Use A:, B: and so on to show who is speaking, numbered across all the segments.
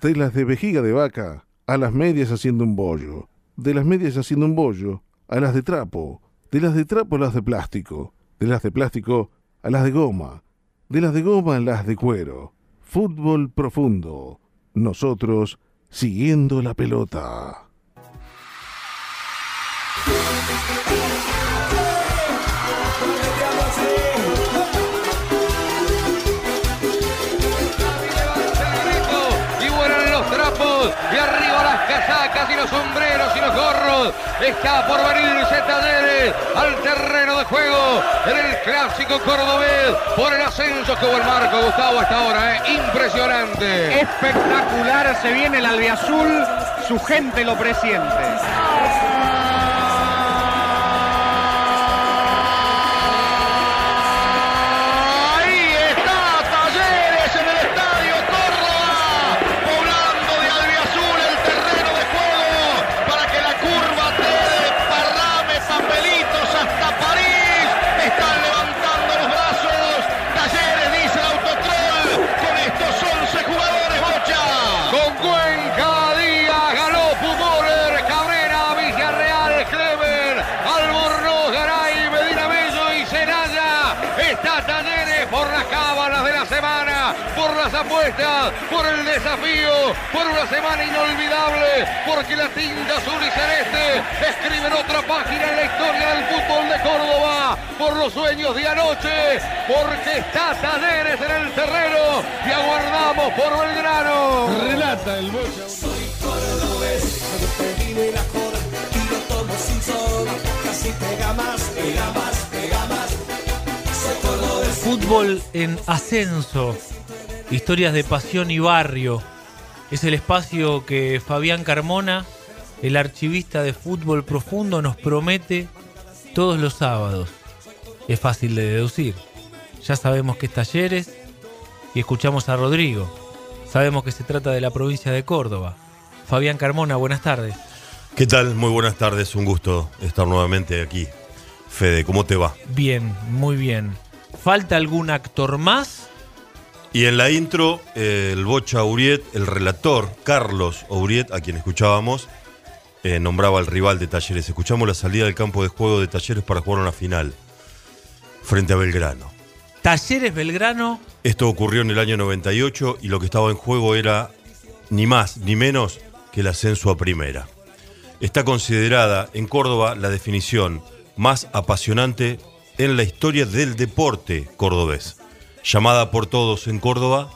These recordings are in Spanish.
A: De las de vejiga de vaca a las medias haciendo un bollo. De las medias haciendo un bollo a las de trapo. De las de trapo a las de plástico. De las de plástico a las de goma. De las de goma a las de cuero. Fútbol profundo. Nosotros siguiendo la pelota.
B: Los sombreros y los gorros está por venirse Talleres al terreno de juego en el clásico cordobés por el ascenso que hubo el marco Gustavo hasta ahora ¿eh? impresionante
C: Espectacular, se viene el albiazul, su gente lo presiente.
B: Apuestas, por el desafío, por una semana inolvidable, porque la tinta azul y celeste escriben otra página en la historia del fútbol de Córdoba, por los sueños de anoche, porque está Talleres en el terreno y aguardamos por Belgrano.
A: Relata el Bocha.
D: Soy cordobés, te vine la joda y lo tomo sin soda. Casi pega más, pega más, pega más. Soy cordobés.
E: Fútbol en ascenso. Historias de pasión y barrio. Es el espacio que Fabián Carmona, el archivista de fútbol profundo, nos promete todos los sábados. Es fácil de deducir. Ya sabemos que es talleres y escuchamos a Rodrigo. Sabemos que se trata de la provincia de Córdoba. Fabián Carmona, buenas tardes.
F: ¿Qué tal? Muy buenas tardes, un gusto estar nuevamente aquí. Fede, ¿cómo te va?
E: Bien, muy bien. ¿Falta algún actor más?
F: Y en la intro, eh, el Bocha Uriet, el relator Carlos Uriet, a quien escuchábamos, eh, nombraba al rival de Talleres. Escuchamos la salida del campo de juego de Talleres para jugar una final frente a Belgrano.
E: Talleres Belgrano,
F: Esto ocurrió en el año 98 y lo que estaba en juego era ni más ni menos que el ascenso a primera. Está considerada en Córdoba la definición más apasionante en la historia del deporte cordobés, llamada por todos en Córdoba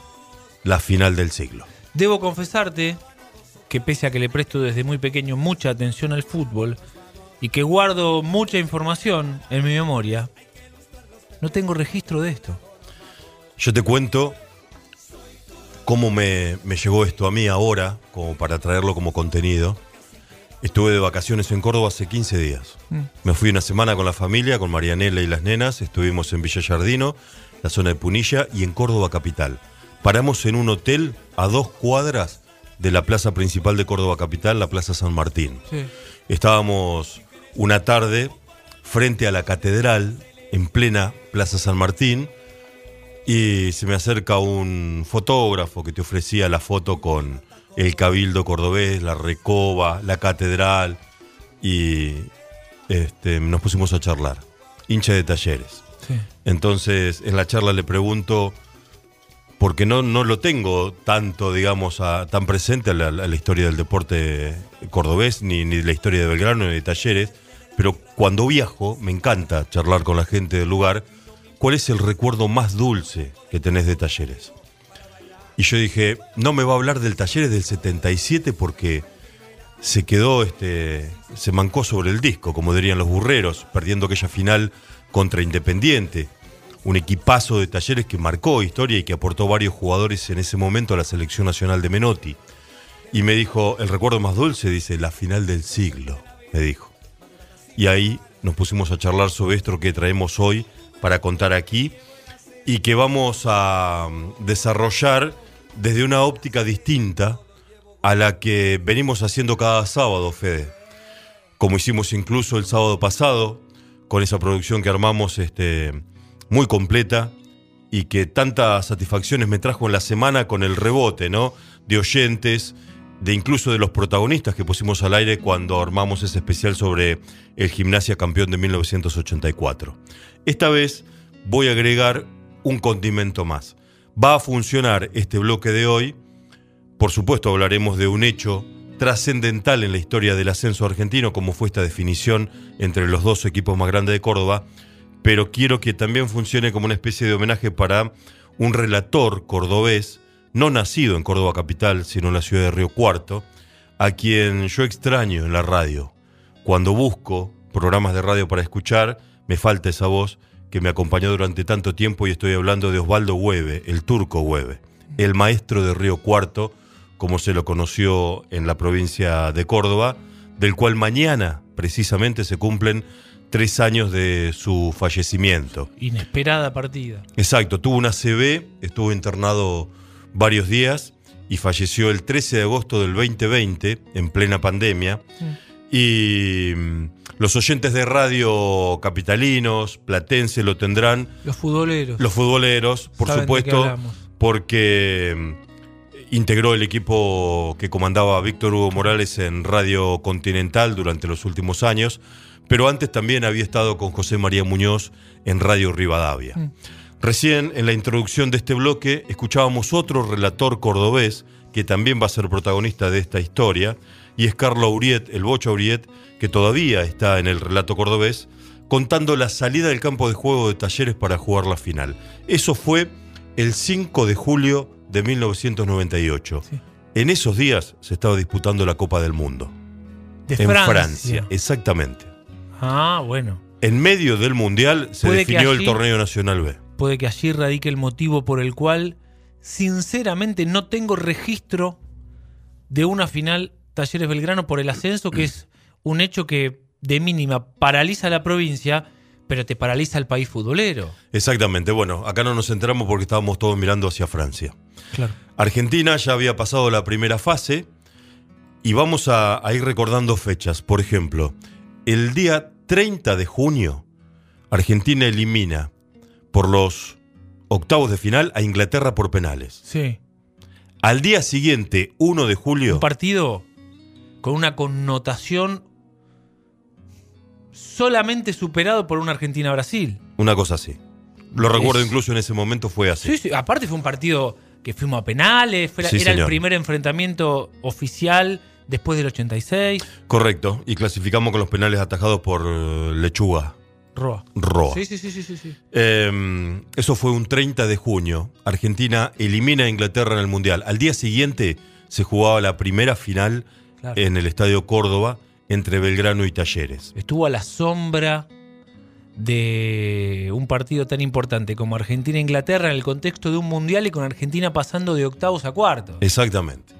F: la final del siglo.
E: Debo confesarte que pese a que le presto desde muy pequeño mucha atención al fútbol y que guardo mucha información en mi memoria, no tengo registro de esto.
F: Yo te cuento cómo me, me llegó esto a mí ahora, como para traerlo como contenido. Estuve de vacaciones en Córdoba hace 15 días.
E: Mm.
F: Me fui una semana con la familia, con Marianela y las nenas. Estuvimos en Villa Yardino, la zona de Punilla, y en Córdoba Capital. Paramos en un hotel a dos cuadras de la plaza principal de Córdoba Capital, la Plaza San Martín. Estábamos una tarde frente a la catedral, en plena Plaza San Martín, y se me acerca un fotógrafo que te ofrecía la foto con el Cabildo Cordobés, la Recoba, la Catedral, y este, nos pusimos a charlar. Hincha de talleres. Entonces, en la charla le pregunto, porque no, no lo tengo tanto, digamos, tan presente a la, la historia del deporte cordobés, ni, ni la historia de Belgrano, ni de Talleres, pero cuando viajo, me encanta charlar con la gente del lugar, ¿cuál es el recuerdo más dulce que tenés de Talleres? Y yo dije, no me va a hablar del Talleres del 77 porque se quedó, este, se mancó sobre el disco, como dirían los burreros, perdiendo aquella final contra Independiente. Un equipazo de talleres que marcó historia y que aportó varios jugadores en ese momento a la selección nacional de Menotti. Y me dijo, el recuerdo más dulce, dice, la final del siglo, me dijo. Y ahí nos pusimos a charlar sobre esto que traemos hoy para contar aquí y que vamos a mm, desarrollar desde una óptica distinta a la que venimos haciendo cada sábado, Fede. Como hicimos incluso el sábado pasado, con esa producción que armamos este, muy completa y que tantas satisfacciones me trajo en la semana con el rebote, ¿no? de oyentes, de incluso de los protagonistas que pusimos al aire cuando armamos ese especial sobre el gimnasia campeón de 1984. Esta vez voy a agregar un condimento más. Va a funcionar este bloque de hoy. Por supuesto hablaremos de un hecho trascendental en la historia del ascenso argentino, como fue esta definición entre los dos equipos más grandes de Córdoba, pero quiero que también funcione como una especie de homenaje para un relator cordobés, no nacido en Córdoba Capital, sino en la ciudad de Río Cuarto, a quien yo extraño en la radio. Cuando busco programas de radio para escuchar, me falta esa voz que me acompañó durante tanto tiempo y estoy hablando de Osvaldo Hueve, el turco Hueve, el maestro de Río Cuarto, como se lo conoció en la provincia de Córdoba, del cual mañana precisamente se cumplen tres años de su fallecimiento.
E: Inesperada partida.
F: Exacto, tuvo una CB, estuvo internado varios días y falleció el 13 de agosto del 2020, en plena pandemia. Y mm, los oyentes de radio capitalinos, platense, lo tendrán.
E: Los futboleros.
F: Los futboleros, por
E: Saben
F: supuesto, porque mm, integró el equipo que comandaba Víctor Hugo Morales en Radio Continental durante los últimos años, pero antes también había estado con José María Muñoz en Radio Rivadavia.
E: Mm.
F: Recién en la introducción de este bloque escuchábamos otro relator cordobés que también va a ser protagonista de esta historia, y es Carlos Auriet, el Bocha Auriet, que todavía está en el relato cordobés, contando la salida del campo de juego de Talleres para jugar la final. Eso fue el 5 de julio de 1998.
E: Sí.
F: En esos días se estaba disputando la Copa del Mundo.
E: De
F: en
E: Francia.
F: Francia, exactamente.
E: Ah, bueno.
F: En medio del Mundial se
E: Puede
F: definió el torneo nacional B.
E: Puede que allí radique el motivo por el cual, sinceramente, no tengo registro de una final Talleres Belgrano por el ascenso, que es un hecho que de mínima paraliza a la provincia, pero te paraliza al país futbolero.
F: Exactamente. Bueno, acá no nos enteramos porque estábamos todos mirando hacia Francia.
E: Claro.
F: Argentina ya había pasado la primera fase y vamos a, a ir recordando fechas. Por ejemplo, el día 30 de junio, Argentina elimina por los octavos de final a Inglaterra por penales.
E: Sí.
F: Al día siguiente, 1 de julio,
E: Un partido con una connotación solamente superado por una Argentina-Brasil.
F: una cosa así. Lo recuerdo incluso en ese momento fue así.
E: Sí, sí, aparte fue un partido que fuimos a penales, fue la-
F: Sí,
E: era el primer enfrentamiento oficial después del 86.
F: Correcto. Y clasificamos con los penales atajados por eh, Lechuga
E: Roa.
F: Roa.
E: Sí, sí, sí, sí, sí, sí.
F: Eh, eso fue un 30 de junio. Argentina elimina a Inglaterra en el Mundial. Al día siguiente se jugaba la primera final
E: Claro.
F: en el Estadio Córdoba entre Belgrano y Talleres.
E: Estuvo a la sombra de un partido tan importante como Argentina-Inglaterra en el contexto de un mundial y con Argentina pasando de octavos a cuartos.
F: Exactamente.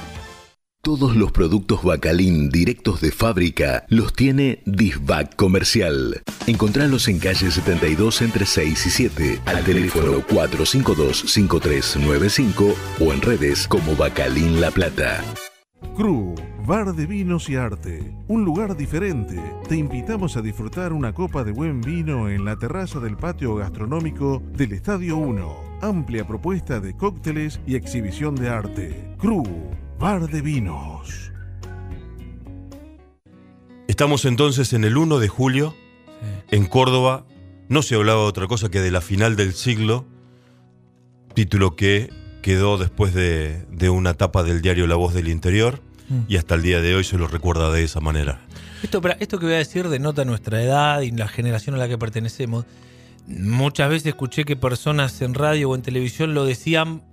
G: Todos los productos Bacalín directos de fábrica los tiene Disbac Comercial. Encontralos en calle 72 entre 6 y 7, al teléfono 452-5395 o en redes como Bacalín La Plata.
A: Cru, bar de vinos y arte. Un lugar diferente. Te invitamos a disfrutar una copa de buen vino en la terraza del patio gastronómico del Estadio 1. Amplia propuesta de cócteles y exhibición de arte. Cru, bar de vinos.
F: Estamos entonces en el 1 de julio,
E: Sí.
F: en Córdoba. No se hablaba de otra cosa que de la final del siglo, título que quedó después de, de una etapa del diario La Voz del Interior
E: Mm.
F: y hasta el día de hoy se lo recuerda de esa manera.
E: Esto, esto que voy a decir denota nuestra edad y la generación a la que pertenecemos. Muchas veces escuché que personas en radio o en televisión lo decían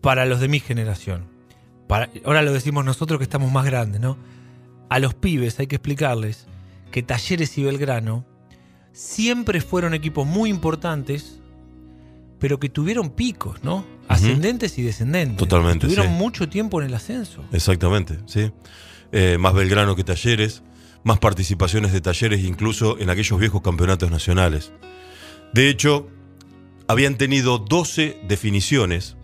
E: para los de mi generación. Para, ahora lo decimos nosotros que estamos más grandes, ¿no? A los pibes hay que explicarles que Talleres y Belgrano siempre fueron equipos muy importantes, pero que tuvieron picos, ¿no? Ascendentes y descendentes.
F: Totalmente,
E: Tuvieron
F: sí.
E: mucho tiempo en el ascenso.
F: Exactamente, sí. Eh, más Belgrano que Talleres, más participaciones de Talleres incluso en aquellos viejos campeonatos nacionales. De hecho, habían tenido 12 definiciones.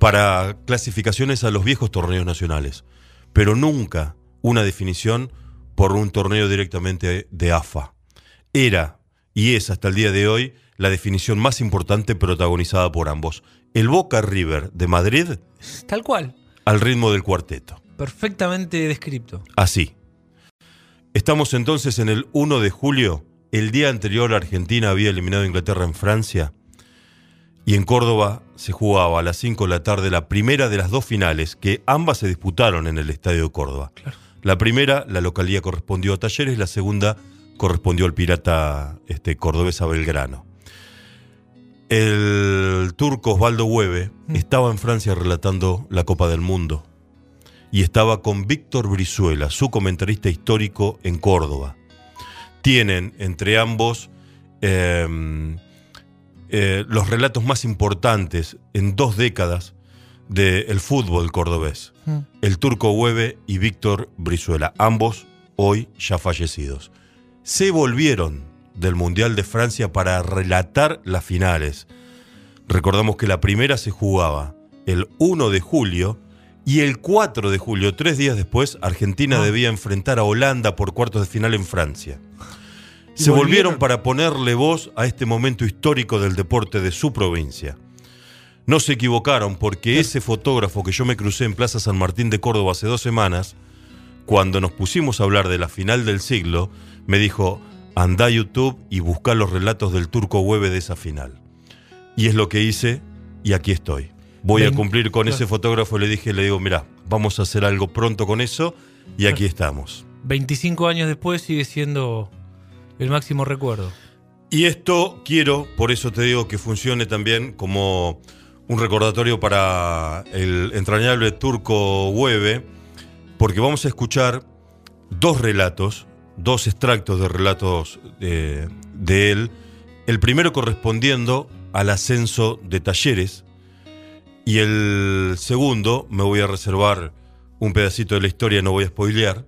F: Para clasificaciones a los viejos torneos nacionales, pero nunca una definición por un torneo directamente de AFA. Era y es hasta el día de hoy la definición más importante protagonizada por ambos. El Boca River de Madrid
E: Tal cual.
F: al ritmo del cuarteto.
E: Perfectamente descripto.
F: Así. Estamos entonces en el 1 de julio. El día anterior Argentina había eliminado a Inglaterra en Francia. Y en Córdoba se jugaba a las 5 de la tarde la primera de las dos finales, que ambas se disputaron en el Estadio de Córdoba. La primera, la localidad correspondió a Talleres, la segunda correspondió al pirata este, cordobés a Belgrano. El turco Osvaldo Hueve estaba en Francia relatando la Copa del Mundo y estaba con Víctor Brizuela, su comentarista histórico en Córdoba. Tienen entre ambos eh, eh, los relatos más importantes en dos décadas del fútbol cordobés.
E: Mm.
F: El turco Hueve y Víctor Brizuela, ambos hoy ya fallecidos. Se volvieron del Mundial de Francia para relatar las finales. Recordamos que la primera se jugaba el 1 de julio y el 4 de julio, tres días después, Argentina
E: Ah.
F: debía enfrentar a Holanda por cuartos de final en Francia.
E: ¿Y
F: Se volvieron
E: volvieron?
F: para ponerle voz a este momento histórico del deporte de su provincia. No se equivocaron porque ese fotógrafo que yo me crucé en Plaza San Martín de Córdoba hace dos semanas, cuando nos pusimos a hablar de la final del siglo, me dijo, anda a YouTube y busca los relatos del turco Hueve de esa final. Y es lo que hice y aquí estoy. Voy a cumplir con
E: claro.
F: ese fotógrafo, le dije, le digo, mira, vamos a hacer algo pronto con eso y aquí estamos.
E: 25 años después sigue siendo el máximo recuerdo.
F: Y esto quiero, por eso te digo que funcione también como un recordatorio para el entrañable turco Hueve, porque vamos a escuchar dos relatos, dos extractos de relatos de, de él. El primero correspondiendo al ascenso de Talleres y el segundo me voy a reservar un pedacito de la historia, no voy a spoilear,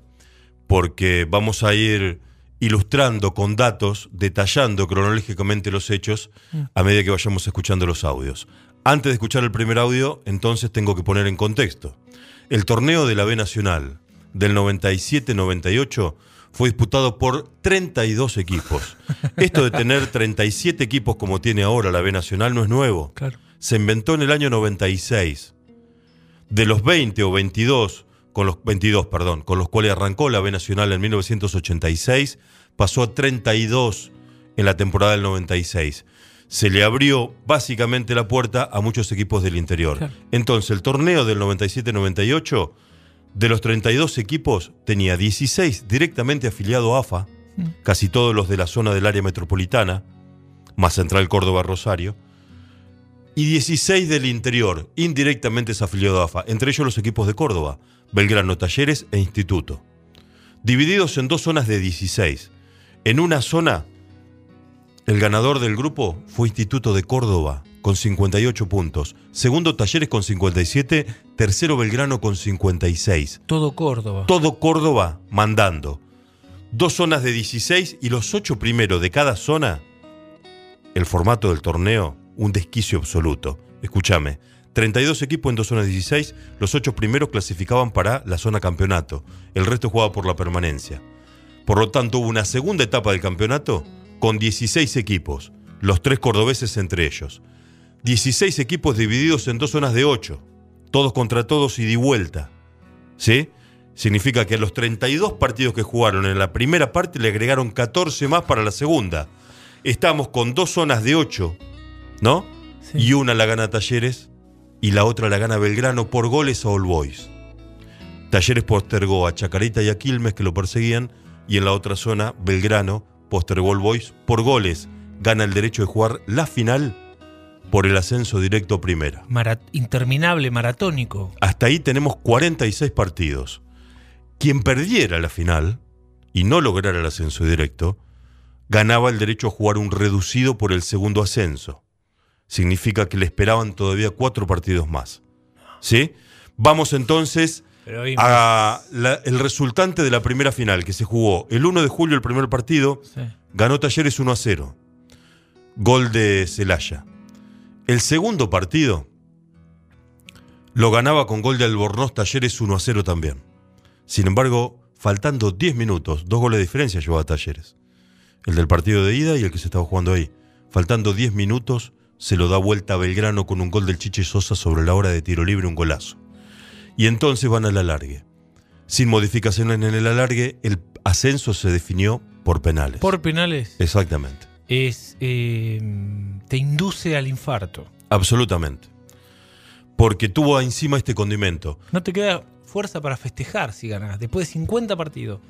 F: porque vamos a ir ilustrando con datos, detallando cronológicamente los hechos a medida que vayamos escuchando los audios. Antes de escuchar el primer audio, entonces tengo que poner en contexto. El torneo de la B Nacional del 97-98 fue disputado por 32 equipos. Esto de tener 37 equipos como tiene ahora la B Nacional no es nuevo.
E: Claro.
F: Se inventó en el año 96. De los 20 o 22, con los 22, perdón, con los cuales arrancó la B Nacional en 1986, pasó a 32 en la temporada del 96. Se le abrió básicamente la puerta a muchos equipos del interior.
E: Claro.
F: Entonces, el torneo del 97-98, de los 32 equipos, tenía 16 directamente afiliados a AFA, casi todos los de la zona del área metropolitana, más Central Córdoba Rosario, y 16 del interior, indirectamente es afiliado a AFA, entre ellos los equipos de Córdoba, Belgrano, Talleres e Instituto. Divididos en dos zonas de 16. En una zona, el ganador del grupo fue Instituto de Córdoba, con 58 puntos. Segundo, Talleres con 57. Tercero, Belgrano con 56.
E: Todo Córdoba.
F: Todo Córdoba mandando. Dos zonas de 16 y los ocho primeros de cada zona. El formato del torneo, un desquicio absoluto. Escúchame. 32 equipos en dos zonas de 16, los ocho primeros clasificaban para la zona campeonato, el resto jugaba por la permanencia. Por lo tanto, hubo una segunda etapa del campeonato con 16 equipos, los tres cordobeses entre ellos. 16 equipos divididos en dos zonas de 8, todos contra todos y de vuelta. ¿Sí? Significa que a los 32 partidos que jugaron en la primera parte le agregaron 14 más para la segunda. Estamos con dos zonas de 8, ¿no?
E: Sí.
F: Y una la gana Talleres y la otra la gana Belgrano por goles a All Boys. Talleres postergó a Chacarita y a Quilmes que lo perseguían y en la otra zona Belgrano postergó All Boys por goles. Gana el derecho de jugar la final por el ascenso directo primera.
E: Interminable, maratónico.
F: Hasta ahí tenemos 46 partidos. Quien perdiera la final y no lograra el ascenso directo, ganaba el derecho a jugar un reducido por el segundo ascenso. Significa que le esperaban todavía cuatro partidos más. ¿Sí? Vamos entonces a la- el resultante de la primera final que se jugó el 1 de julio el primer partido,
E: Sí.
F: ganó Talleres 1 a 0. gol de Celaya. El segundo partido lo ganaba con gol de Albornoz Talleres 1 a 0 también. Sin embargo, faltando 10 minutos, dos goles de diferencia llevaba Talleres. El del partido de ida y el que se estaba jugando ahí. Faltando 10 minutos, se lo da vuelta a Belgrano con un gol del Chiche Sosa sobre la hora de tiro libre, un golazo. Y entonces van al alargue. Sin modificaciones en el alargue, el ascenso se definió por penales.
E: Por penales
F: Exactamente.
E: es eh, te induce al infarto.
F: Absolutamente. Porque tuvo encima este condimento.
E: No te queda fuerza para festejar si ganas. Después de 50 partidos.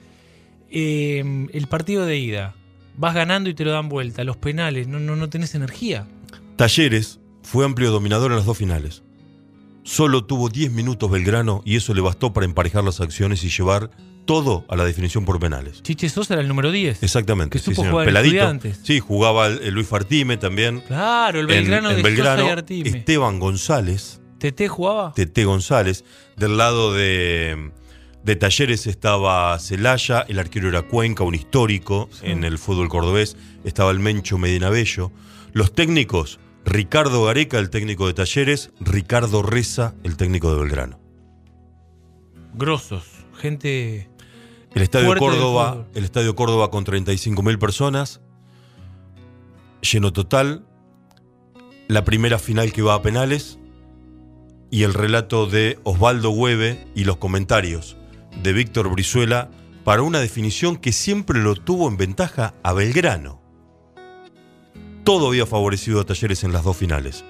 E: Eh, el partido de ida. Vas ganando y te lo dan vuelta. Los penales, no, no, no tenés energía.
F: Talleres fue amplio dominador en las dos finales. Solo tuvo 10 minutos Belgrano y eso le bastó para emparejar las acciones y llevar todo a la definición por penales.
E: Chiche Sosa era el número 10.
F: Exactamente.
E: Que
F: sí,
E: supo
F: señor.
E: jugar
F: Peladito. Sí, jugaba el, el Luis Fartime también.
E: Claro, el Belgrano
F: en
E: de
F: Belgrano,
E: Sosa y Artime.
F: Esteban González,
E: ¿Tete jugaba?
F: Tete González. Del lado de, de Talleres estaba Celaya, el arquero era Cuenca, un histórico en el fútbol cordobés. Estaba el Mencho Medina Bello. Los técnicos, Ricardo Gareca, el técnico de Talleres, Ricardo Reza, el técnico de Belgrano.
E: Grosos. Gente.
F: El Estadio Córdoba, el Estadio Córdoba con 35 mil personas, lleno total, la primera final que va a penales y el relato de Osvaldo Hueve y los comentarios de Víctor Brizuela para una definición que siempre lo tuvo en ventaja a Belgrano. Todo había favorecido a Talleres en las dos finales.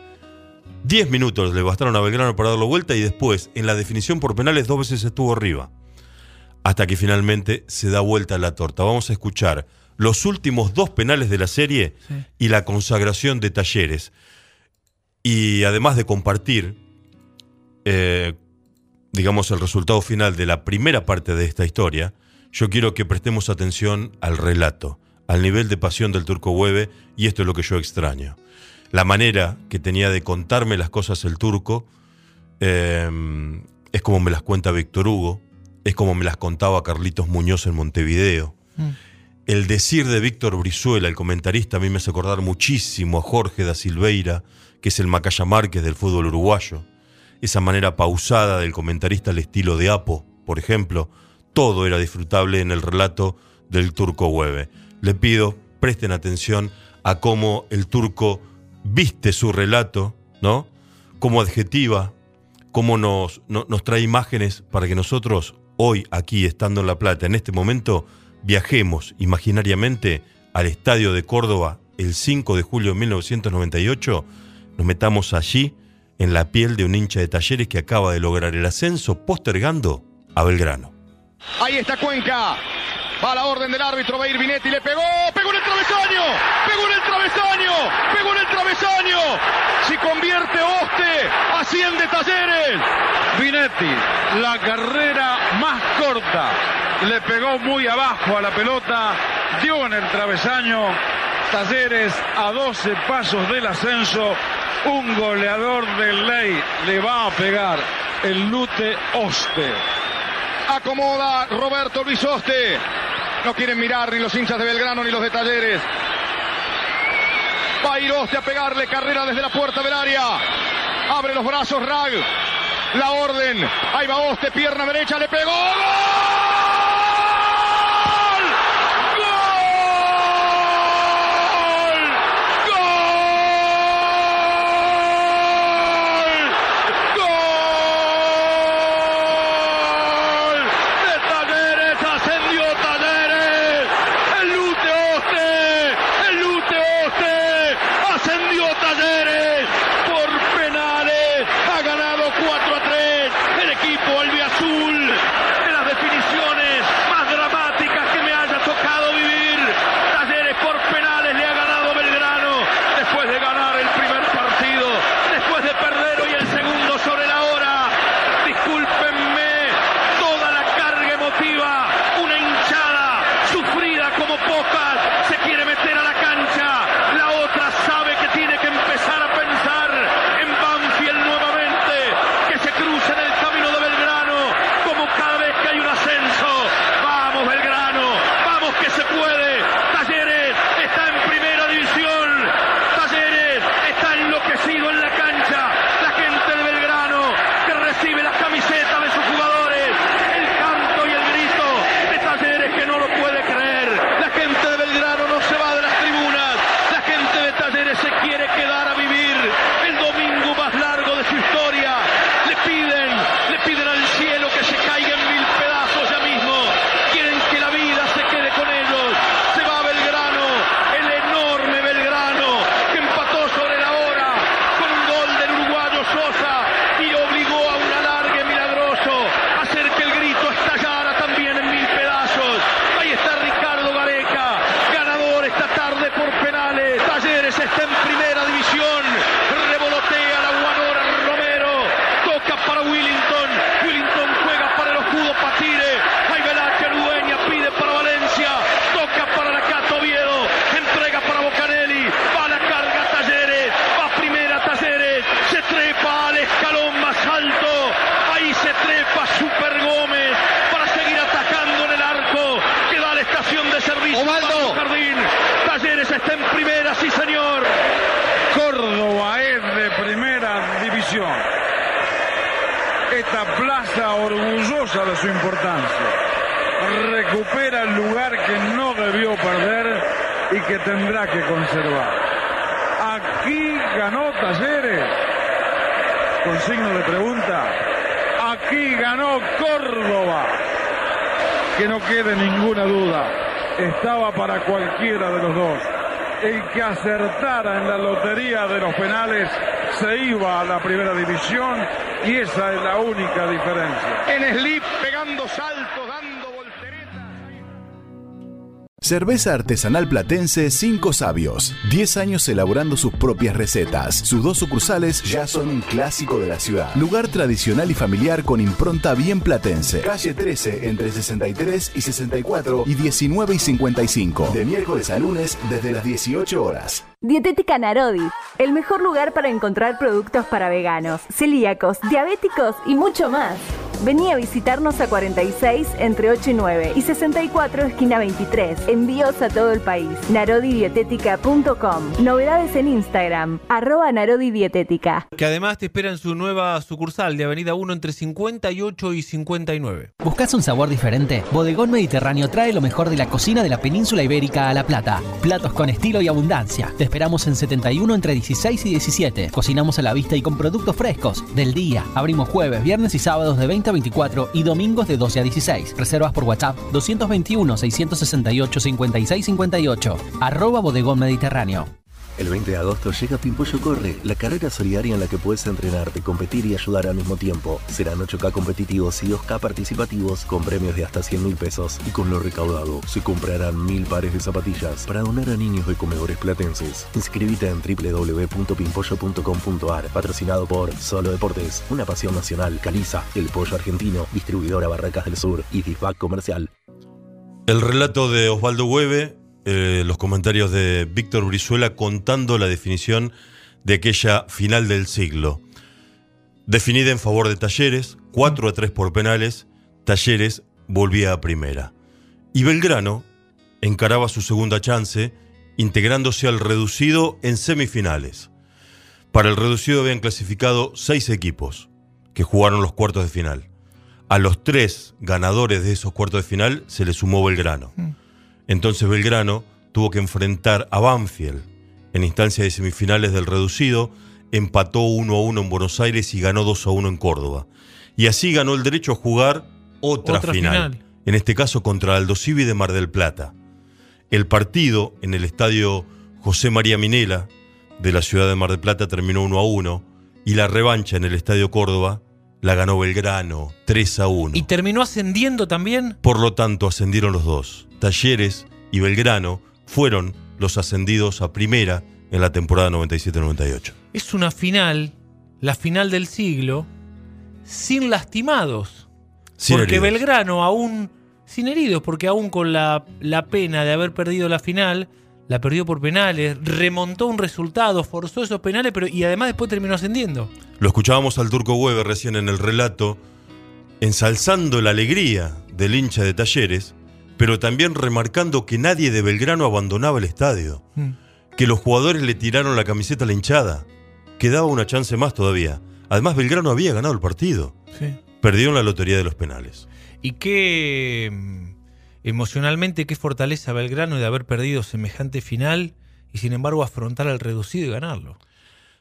F: Diez minutos le bastaron a Belgrano para darlo vuelta y después, en la definición por penales, dos veces estuvo arriba hasta que finalmente se da vuelta la torta. Vamos a escuchar los últimos dos penales de la serie
E: Sí.
F: y la consagración de Talleres. Y además de compartir, eh, digamos, el resultado final de la primera parte de esta historia, yo quiero que prestemos atención al relato, al nivel de pasión del turco Hueve, y esto es lo que yo extraño. La manera que tenía de contarme las cosas el turco eh, es como me las cuenta Víctor Hugo, es como me las contaba Carlitos Muñoz en Montevideo.
E: Mm.
F: El decir de Víctor Brizuela, el comentarista, a mí me hace acordar muchísimo a Jorge da Silveira, que es el Macaya Márquez del fútbol uruguayo. Esa manera pausada del comentarista al estilo de Apo, por ejemplo, todo era disfrutable en el relato del turco Hueve. Le pido, presten atención a cómo el turco viste su relato, ¿no? Cómo adjetiva, cómo nos, no- nos trae imágenes para que nosotros, hoy, aquí, estando en La Plata, en este momento, viajemos imaginariamente al Estadio de Córdoba el 5 de julio de 1998, nos metamos allí en la piel de un hincha de talleres que acaba de lograr el ascenso postergando a Belgrano.
C: Ahí está Cuenca. Va la orden del árbitro, va a ir Vinetti, le pegó, pegó en el travesaño, pegó en el travesaño, pegó en el travesaño. Si convierte Oste, asciende Talleres.
D: Vinetti, la carrera más corta. Le pegó muy abajo a la pelota, dio en el travesaño. Talleres a 12 pasos del ascenso. Un goleador de ley le va a pegar el Lute Oste.
C: Acomoda Roberto Luis Oste. No quieren mirar ni los hinchas de Belgrano ni los de Talleres. Va a ir Oste a pegarle carrera desde la puerta del área. Abre los brazos Rag. La orden. Ahí va Oste, pierna derecha, le pegó. ¡Gol!
D: Su importancia. Recupera el lugar que no debió perder y que tendrá que conservar. Aquí ganó Talleres. Con signo de pregunta. Aquí ganó Córdoba. Que no quede ninguna duda. Estaba para cualquiera de los dos. El que acertara en la lotería de los penales se iba a la primera división y esa es la única diferencia.
C: En slip pegando saltos, dando.
H: Cerveza artesanal platense Cinco Sabios. 10 años elaborando sus propias recetas. Sus dos sucursales ya son un clásico de la ciudad. Lugar tradicional y familiar con impronta bien platense. Calle 13 entre 63 y 64 y 19 y 55. De miércoles a lunes desde las 18 horas.
I: Dietética Narodi, el mejor lugar para encontrar productos para veganos, celíacos, diabéticos y mucho más. Vení a visitarnos a 46 entre 8 y 9 y 64 esquina 23. Envíos a todo el país. Narodidietética.com. Novedades en Instagram. Arroba Narodidietética.
E: Que además te espera en su nueva sucursal de Avenida 1 entre 58 y 59.
J: ¿Buscas un sabor diferente? Bodegón Mediterráneo trae lo mejor de la cocina de la península ibérica a La Plata. Platos con estilo y abundancia. Te esperamos en 71 entre 16 y 17. Cocinamos a la vista y con productos frescos. Del día. Abrimos jueves, viernes y sábados de 20 a 24 y domingos de 12 a 16. Reservas por WhatsApp 221 668 56 58. Arroba Bodegón Mediterráneo.
K: El 20 de agosto llega Pimpollo Corre, la carrera solidaria en la que puedes entrenarte, competir y ayudar al mismo tiempo. Serán 8K competitivos y 2K participativos con premios de hasta 100 mil pesos. Y con lo recaudado se comprarán mil pares de zapatillas para donar a niños de comedores platenses. Inscribite en www.pimpollo.com.ar, patrocinado por Solo Deportes, una pasión nacional, Caliza, El Pollo Argentino, distribuidora Barracas del Sur y Disbac Comercial.
F: El relato de Osvaldo Hueve, eh, los comentarios de Víctor Brizuela contando la definición de aquella final del siglo. Definida en favor de Talleres, 4 a 3 por penales, Talleres volvía a primera. Y Belgrano encaraba su segunda chance, integrándose al reducido en semifinales. Para el reducido habían clasificado seis equipos que jugaron los cuartos de final. A los tres ganadores de esos cuartos de final se le sumó Belgrano. Entonces Belgrano tuvo que enfrentar a Banfield en instancia de semifinales del reducido, empató 1 a 1 en Buenos Aires y ganó 2 a 1 en Córdoba. Y así ganó el derecho a jugar otra,
E: Otra
F: final,
E: final.
F: en este caso contra Aldo Civi de Mar del Plata. El partido en el estadio José María Minela de la ciudad de Mar del Plata terminó 1 a 1 y la revancha en el estadio Córdoba la ganó Belgrano 3 a 1.
E: ¿Y terminó ascendiendo también?
F: Por lo tanto, ascendieron los dos. Talleres y Belgrano fueron los ascendidos a primera en la temporada 97-98.
E: Es una final, la final del siglo, sin lastimados.
F: Sin
E: porque
F: heridos.
E: Belgrano aún, sin heridos, porque aún con la, la pena de haber perdido la final, la perdió por penales, remontó un resultado, forzó esos penales, pero y además después terminó ascendiendo.
F: Lo escuchábamos al Turco Weber recién en el relato, ensalzando la alegría del hincha de Talleres, pero también remarcando que nadie de Belgrano abandonaba el estadio,
E: Mm.
F: que los jugadores le tiraron la camiseta a la hinchada, quedaba una chance más todavía. Además, Belgrano había ganado el partido,
E: Sí.
F: perdió en la lotería de los penales.
E: Y qué mm, emocionalmente, qué fortaleza Belgrano de haber perdido semejante final y sin embargo afrontar al reducido y ganarlo.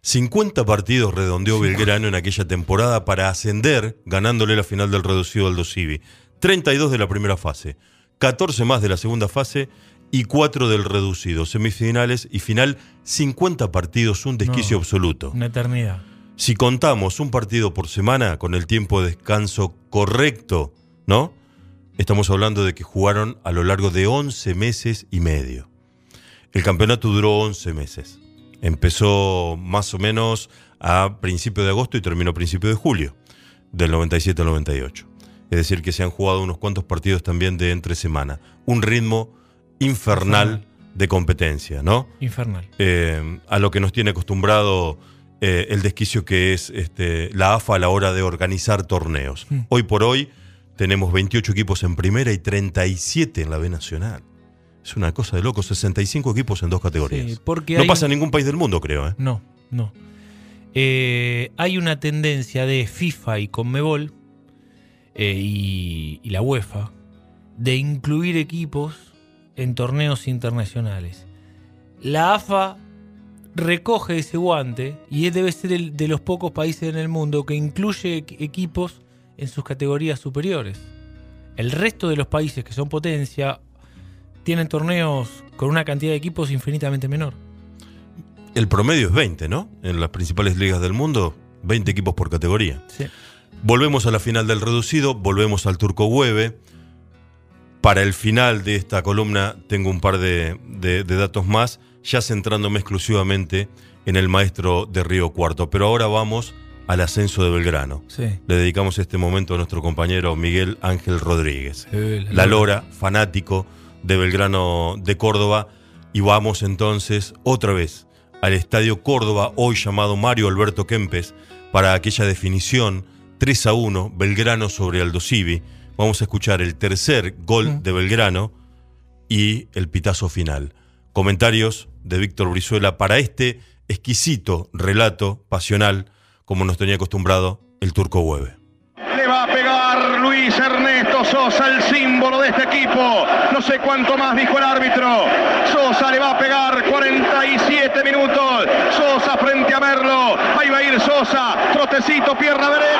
F: 50 partidos redondeó Belgrano en aquella temporada para ascender, ganándole la final del reducido al Civi. 32 de la primera fase, 14 más de la segunda fase y 4 del reducido. Semifinales y final, 50 partidos, un desquicio
E: No.
F: absoluto.
E: Una eternidad.
F: Si contamos un partido por semana con el tiempo de descanso correcto, ¿no? Estamos hablando de que jugaron a lo largo de 11 meses y medio. El campeonato duró 11 meses. Empezó más o menos a principios de agosto y terminó a principios de julio, del 97 al 98. Es decir, que se han jugado unos cuantos partidos también de entre semana. Un ritmo infernal de competencia, ¿no?
E: Infernal.
F: eh, a lo que nos tiene acostumbrado eh, el desquicio que es este, la AFA a la hora de organizar torneos.
E: Mm.
F: Hoy por hoy tenemos 28 equipos en primera y 37 en la B Nacional. Es una cosa de loco, 65 equipos en dos categorías.
E: Sí, porque
F: no
E: hay
F: pasa en ningún país del mundo, creo. ¿eh?
E: No, no. hay una tendencia de FIFA y Conmebol eh, y, y la UEFA de incluir equipos en torneos internacionales. La AFA recoge ese guante y debe ser el de los pocos países en el mundo que incluye equ- equipos en sus categorías superiores. El resto de los países que son potencia tienen torneos con una cantidad de equipos infinitamente menor.
F: El promedio es 20, ¿no? En las principales ligas del mundo, 20 equipos por categoría.
E: Sí.
F: Volvemos a la final del reducido, volvemos al Turco Hueve. Para el final de esta columna tengo un par de, de- de datos más, ya centrándome exclusivamente en el maestro de Río Cuarto. Pero ahora vamos al ascenso de Belgrano.
E: Sí.
F: Le dedicamos este momento a nuestro compañero Miguel Ángel Rodríguez.
E: Sí,
F: La Lora, fanático de Belgrano de Córdoba. Y vamos entonces otra vez al Estadio Córdoba, hoy llamado Mario Alberto Kempes, para aquella definición 3 a 1, Belgrano sobre Aldo Civi. Vamos a escuchar el tercer gol de Belgrano y el pitazo final. Comentarios de Víctor Brizuela para este exquisito relato pasional, como nos tenía acostumbrado el turco Hueve.
C: Le va a pegar Luis Ernesto Sosa, el símbolo de este equipo. No sé cuánto más dijo el árbitro. Sosa le va a pegar 47 minutos. Sosa frente a Merlo. Ahí va a ir Sosa. Trotecito, pierna derecha.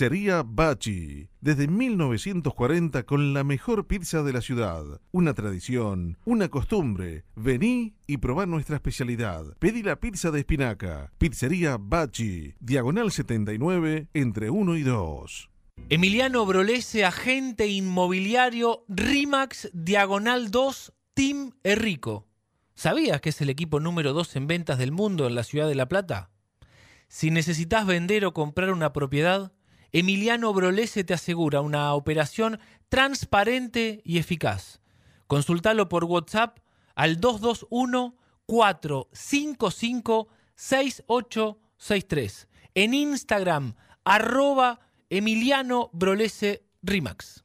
A: Pizzería Bachi. Desde 1940 con la mejor pizza de la ciudad. Una tradición, una costumbre. Vení y probá nuestra especialidad. Pedí la pizza de espinaca. Pizzería Bachi. Diagonal 79 entre 1 y 2.
E: Emiliano Brolese, agente inmobiliario Rimax Diagonal 2 Team Errico. ¿Sabías que es el equipo número 2 en ventas del mundo en la ciudad de La Plata? Si necesitas vender o comprar una propiedad, Emiliano Brolese te asegura una operación transparente y eficaz. Consultalo por WhatsApp al 221-455-6863. En Instagram, arroba Emiliano Brolese Rimax.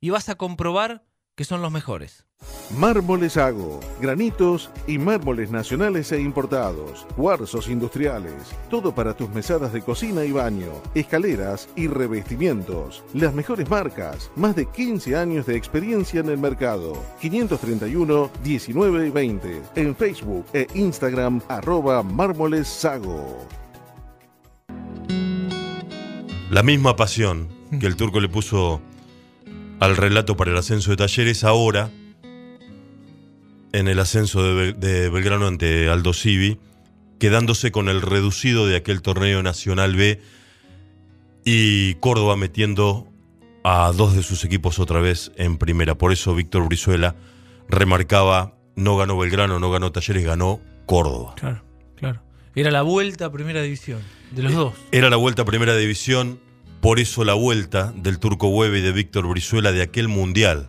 E: y vas a comprobar que son los mejores.
A: Mármoles Hago, granitos y mármoles nacionales e importados, cuarzos industriales, todo para tus mesadas de cocina y baño, escaleras y revestimientos. Las mejores marcas, más de 15 años de experiencia en el mercado. 531 19 20 en Facebook e Instagram arroba Mármoles Sago.
F: La misma pasión que el turco le puso al relato para el ascenso de Talleres ahora en el ascenso de, Bel- de Belgrano ante Aldo Civi, quedándose con el reducido de aquel torneo Nacional B y Córdoba metiendo a dos de sus equipos otra vez en primera. Por eso Víctor Brizuela remarcaba, no ganó Belgrano, no ganó Talleres, ganó Córdoba.
E: Claro, claro. Era la vuelta a primera división, de los dos.
F: Era la vuelta a primera división, por eso la vuelta del Turco Hueve y de Víctor Brizuela de aquel mundial.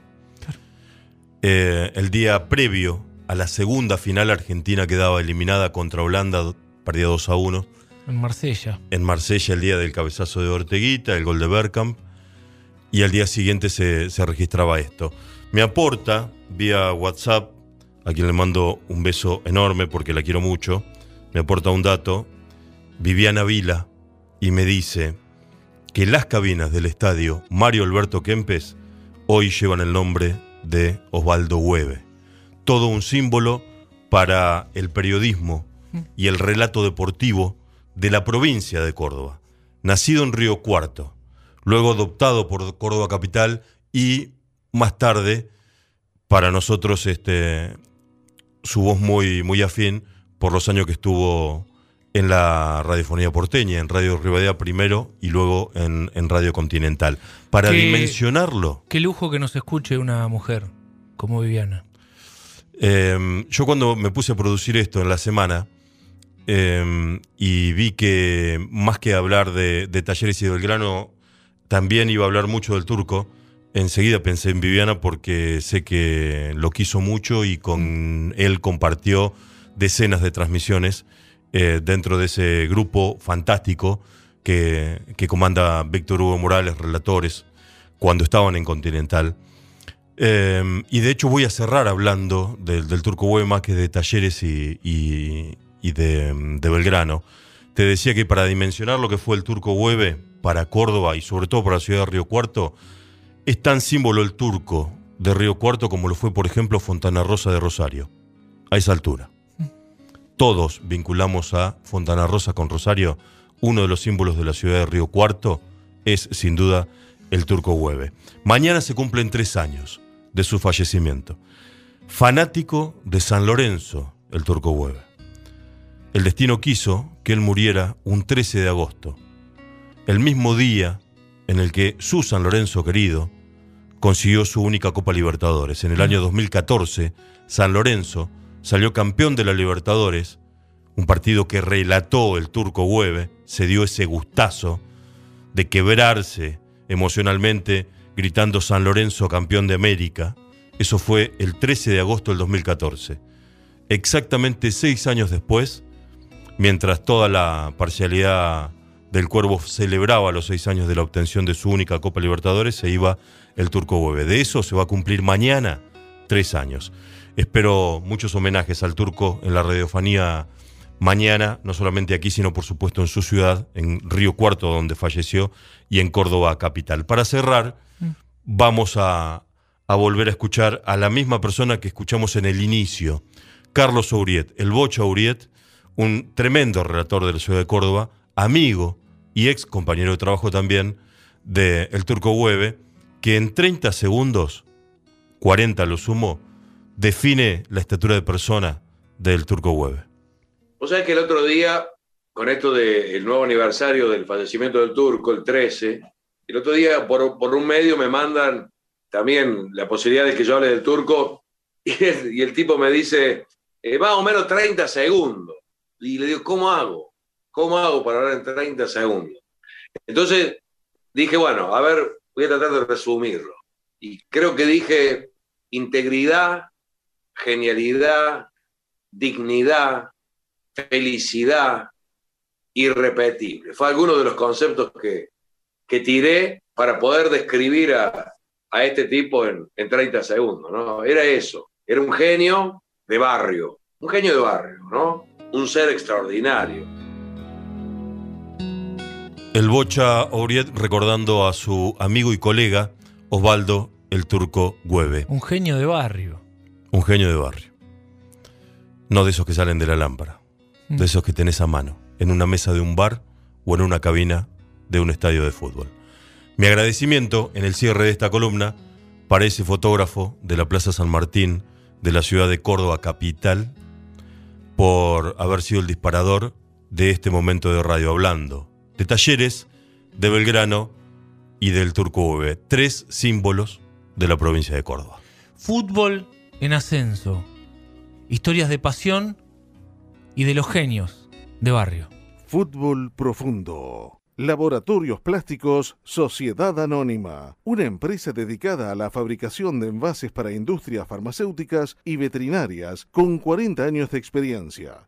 F: Eh, el día previo a la segunda final, Argentina quedaba eliminada contra Holanda, perdía 2 a 1.
E: En Marsella.
F: En Marsella, el día del cabezazo de Orteguita, el gol de Bergkamp. Y al día siguiente se, se registraba esto. Me aporta vía WhatsApp, a quien le mando un beso enorme porque la quiero mucho. Me aporta un dato, Viviana Vila, y me dice que las cabinas del estadio Mario Alberto Kempes hoy llevan el nombre de Osvaldo Hueve. Todo un símbolo para el periodismo y el relato deportivo de la provincia de Córdoba. Nacido en Río Cuarto, luego adoptado por Córdoba Capital y más tarde, para nosotros, este, su voz muy, muy afín por los años que estuvo en la radiofonía porteña, en Radio Rivadavia primero y luego en, en Radio Continental. Para
E: Qué-
F: dimensionarlo,
E: Qué lujo que nos escuche una mujer como Viviana.
F: Eh, yo cuando me puse a producir esto en la semana eh, y vi que más que hablar de, de Talleres y de Belgrano, también iba a hablar mucho del turco, enseguida pensé en Viviana porque sé que lo quiso mucho y con él compartió decenas de transmisiones eh, dentro de ese grupo fantástico que, que comanda Víctor Hugo Morales, relatores, cuando estaban en Continental. Eh, y de hecho voy a cerrar hablando del, Turco Hueve más que de Talleres y de, de Belgrano. Te decía que para dimensionar lo que fue el Turco Hueve para Córdoba y sobre todo para la ciudad de Río Cuarto, es tan símbolo el turco de Río Cuarto como lo fue, por ejemplo, Fontana Rosa de Rosario, a esa altura. Todos vinculamos a Fontana Rosa con Rosario. Uno de los símbolos de la ciudad de Río Cuarto es, sin duda, el Turco Hueve. Mañana se cumplen tres años de su fallecimiento. Fanático de San Lorenzo, el Turco Hueve. El destino quiso que él muriera un 13 de agosto, el mismo día en el que su San Lorenzo querido consiguió su única Copa Libertadores. En el año 2014, San Lorenzo salió campeón de la Libertadores, un partido que relató el turco Hueve, se dio ese gustazo de quebrarse emocionalmente gritando San Lorenzo campeón de América. Eso fue el 13 de agosto del 2014. Exactamente seis años después, mientras toda la parcialidad del Cuervo celebraba los seis años de la obtención de su única Copa Libertadores, se iba el Turco Hueve. De eso se va a cumplir mañana tres años. Espero muchos homenajes al Turco en la radiofonía mañana, no solamente aquí, sino por supuesto en su ciudad, en Río Cuarto, donde falleció, y en Córdoba capital. Para cerrar, vamos a, a volver a escuchar a la misma persona que escuchamos en el inicio, Carlos Auriet, el Bocha Auriet, un tremendo relator de la ciudad de Córdoba, amigo y ex compañero de trabajo también de El Turco Hueve, que en 30 segundos, 40 lo sumo, define la estatura de persona del Turco Hueve.
L: Vos sabés que el otro día, con esto del nuevo aniversario del fallecimiento del turco, el 13, el otro día por, un medio me mandan también la posibilidad de que yo hable del turco y el, y el tipo me dice, eh, más o menos 30 segundos. Y le digo, ¿cómo hago? ¿Cómo hago para hablar en 30 segundos? Entonces dije, bueno, a ver, voy a tratar de resumirlo. Y creo que dije integridad, genialidad, dignidad, felicidad, irrepetible. Fue alguno de los conceptos que, que tiré para poder describir a, a este tipo en, en 30 segundos, ¿no? Era eso, era un genio de barrio, un genio de barrio, ¿no? Un ser extraordinario.
F: El Bocha Ouriet recordando a su amigo y colega Osvaldo el Turco Hueve.
E: Un genio de barrio.
F: Un genio de barrio. No de esos que salen de la lámpara,
E: Mm.
F: de esos que tenés a mano, en una mesa de un bar o en una cabina de un estadio de fútbol. Mi agradecimiento en el cierre de esta columna para ese fotógrafo de la Plaza San Martín de la ciudad de Córdoba capital por haber sido el disparador de este momento de radio hablando de talleres, de Belgrano y del Turco V, tres símbolos de la provincia de Córdoba.
E: Fútbol en ascenso. Historias de pasión y de los genios de barrio.
A: Fútbol profundo. Laboratorios Plásticos Sociedad Anónima, una empresa dedicada a la fabricación de envases para industrias farmacéuticas y veterinarias con 40 años de experiencia.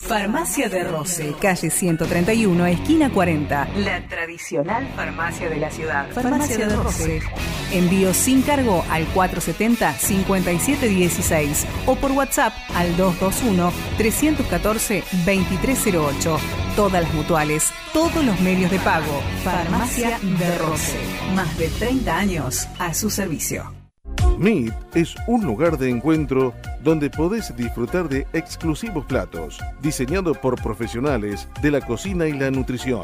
M: Farmacia de Roce, calle 131, esquina 40. La tradicional farmacia de la ciudad. Farmacia de Roce. Envío sin cargo al 470-5716 o por WhatsApp al 221-314-2308. Todas las mutuales, todos los medios de pago. Farmacia de Roce. Más de 30 años a su servicio.
A: Meet es un lugar de encuentro donde podés disfrutar de exclusivos platos, diseñados por profesionales de la cocina y la nutrición.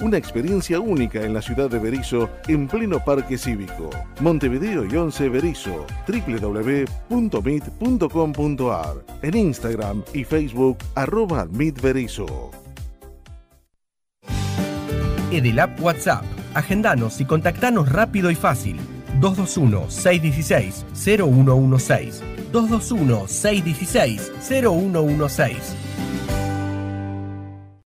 A: Una experiencia única en la ciudad de Berizo, en pleno parque cívico. Montevideo y 11 Berizo, www.meet.com.ar. En Instagram y Facebook, arroba Meet.
N: Edelap WhatsApp. Agendanos y contactanos rápido y fácil. 221-616-0116. 221-616-0116.